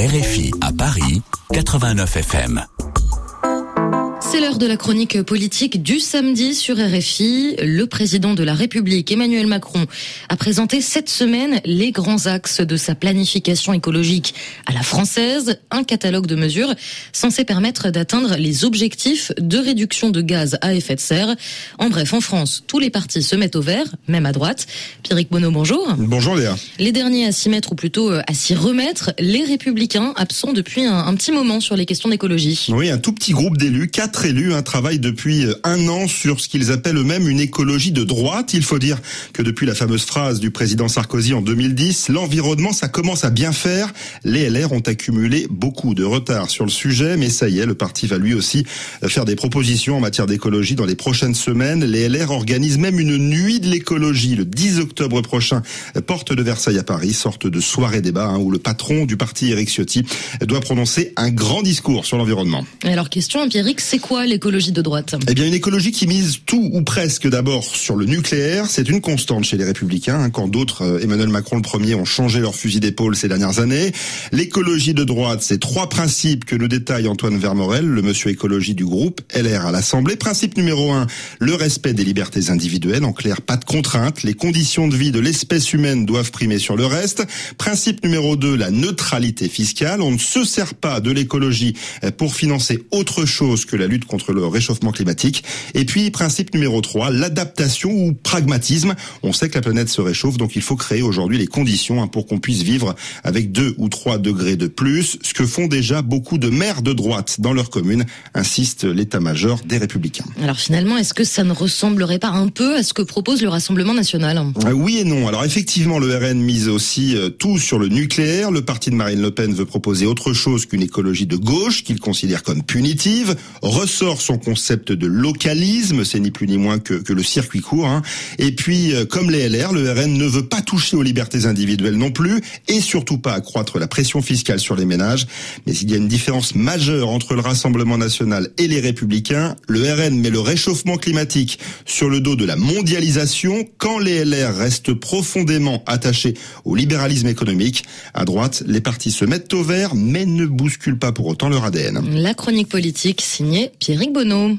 RFI à Paris, 89 FM. C'est l'heure de la chronique politique du samedi sur RFI. Le président de la République, Emmanuel Macron, a présenté cette semaine les grands axes de sa planification écologique à la française, un catalogue de mesures censé permettre d'atteindre les objectifs de réduction de gaz à effet de serre. En bref, en France, tous les partis se mettent au vert, même à droite. Pierrick Bonneau, bonjour. Bonjour Léa. Les derniers à s'y mettre, ou plutôt à s'y remettre, les républicains, absents depuis un, un petit moment sur les questions d'écologie. Oui, un tout petit groupe d'élus, quatre élus un travail depuis euh, un an sur ce qu'ils appellent eux-mêmes une écologie de droite. Il faut dire que depuis la fameuse phrase du président Sarkozy en 2010, l'environnement, ça commence à bien faire. Les LR ont accumulé beaucoup de retard sur le sujet, mais ça y est, le parti va lui aussi euh, faire des propositions en matière d'écologie dans les prochaines semaines. Les LR organisent même une nuit de l'écologie le 10 octobre prochain, euh, porte de Versailles à Paris, sorte de soirée débat hein, où le patron du parti, Eric Ciotti, doit prononcer un grand discours sur l'environnement. Alors question empirique, c'est quoi l'écologie écologie de droite? Eh bien, une écologie qui mise tout ou presque d'abord sur le nucléaire, c'est une constante chez les Républicains. Hein, quand d'autres, euh, Emmanuel Macron le premier, ont changé leur fusil d'épaule ces dernières années. L'écologie de droite, c'est trois principes que nous détaille Antoine Vermorel, le monsieur écologie du groupe LR à l'Assemblée. Principe numéro un, le respect des libertés individuelles. En clair, pas de contraintes. Les conditions de vie de l'espèce humaine doivent primer sur le reste. Principe numéro deux, la neutralité fiscale. On ne se sert pas de l'écologie euh, pour financer autre chose que la lutte contre le réchauffement climatique. Et puis, principe numéro 3, l'adaptation ou pragmatisme. On sait que la planète se réchauffe, donc il faut créer aujourd'hui les conditions hein, pour qu'on puisse vivre avec 2 ou 3 degrés de plus, ce que font déjà beaucoup de maires de droite dans leur commune, insiste l'état-major des Républicains. Alors finalement, est-ce que ça ne ressemblerait pas un peu à ce que propose le Rassemblement national? Euh, Oui et non. Alors effectivement, le RN mise aussi euh, tout sur le nucléaire. Le parti de Marine Le Pen veut proposer autre chose qu'une écologie de gauche qu'il considère comme punitive. Ressort son concept de localisme, c'est ni plus ni moins que, que le circuit court. Hein. Et puis, euh, comme les LR, le RN ne veut pas toucher aux libertés individuelles non plus, et surtout pas accroître la pression fiscale sur les ménages. Mais il y a une différence majeure entre le Rassemblement national et les Républicains. Le RN met le réchauffement climatique sur le dos de la mondialisation, quand les LR restent profondément attachés au libéralisme économique. À droite, les partis se mettent au vert, mais ne bousculent pas pour autant leur ADN. La chronique politique signée Pierrick Bonneau.